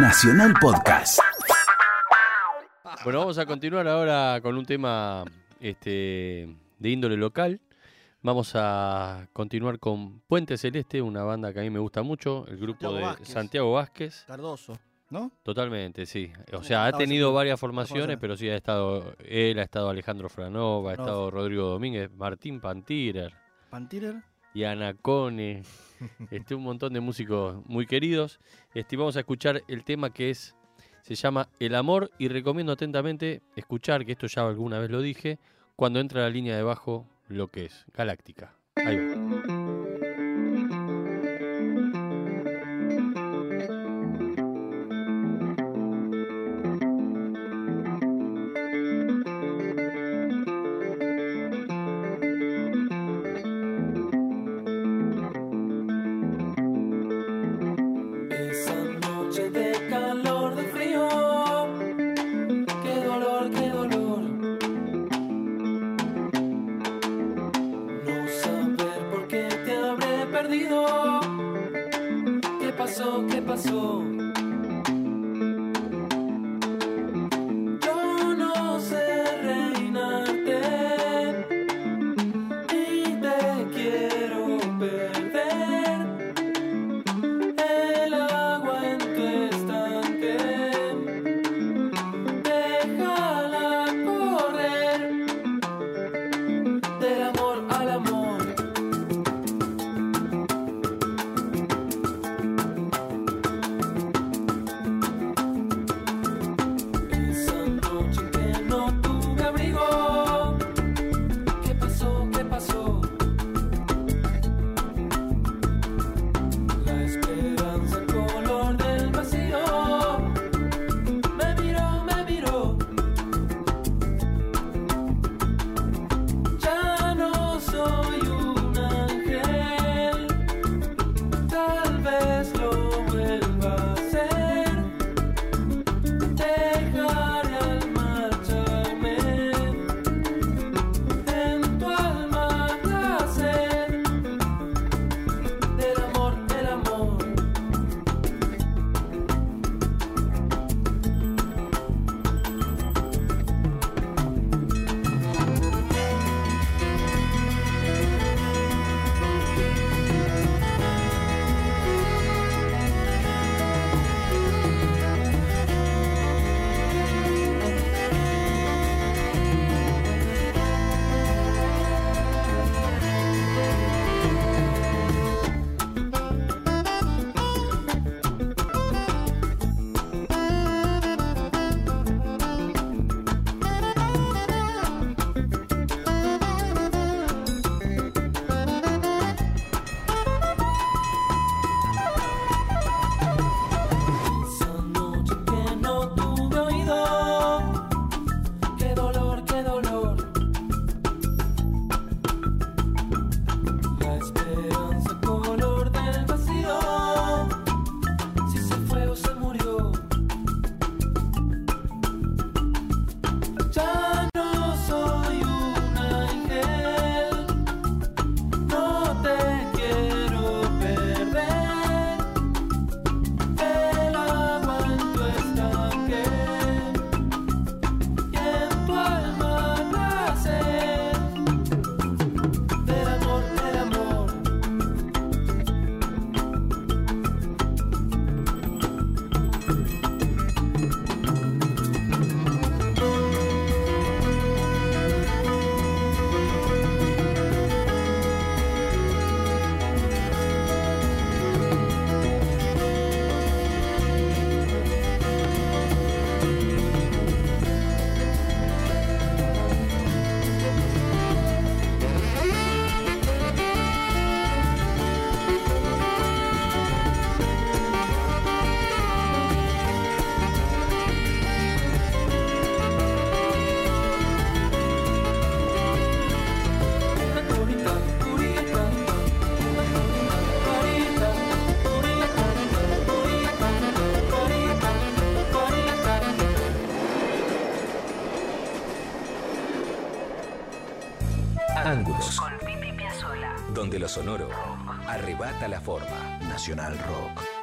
Nacional Podcast. Bueno, vamos a continuar ahora con un tema este, de índole local. Vamos a continuar con Puente Celeste, una banda que a mí me gusta mucho, el grupo Santiago de Vázquez. Santiago Vázquez. Cardoso, ¿no? Totalmente, sí. O sea, ha tenido varias formaciones, pero sí ha estado él, ha estado Alejandro Franova, ha estado Rodrigo Domínguez, Martín Pantirer, Pantirer. Y Anacone, este, un montón de músicos muy queridos. Este, vamos a escuchar el tema que es, se llama El Amor y recomiendo atentamente escuchar, que esto ya alguna vez lo dije, cuando entra la línea de bajo, lo que es Galáctica. Va. Noche de calor, de frío, qué dolor, qué dolor. No saber por qué te habré perdido. ¿Qué pasó? ¿Qué pasó? Ángulos, Con Pipi Piazzolla. donde lo sonoro arrebata la forma. Nacional Rock.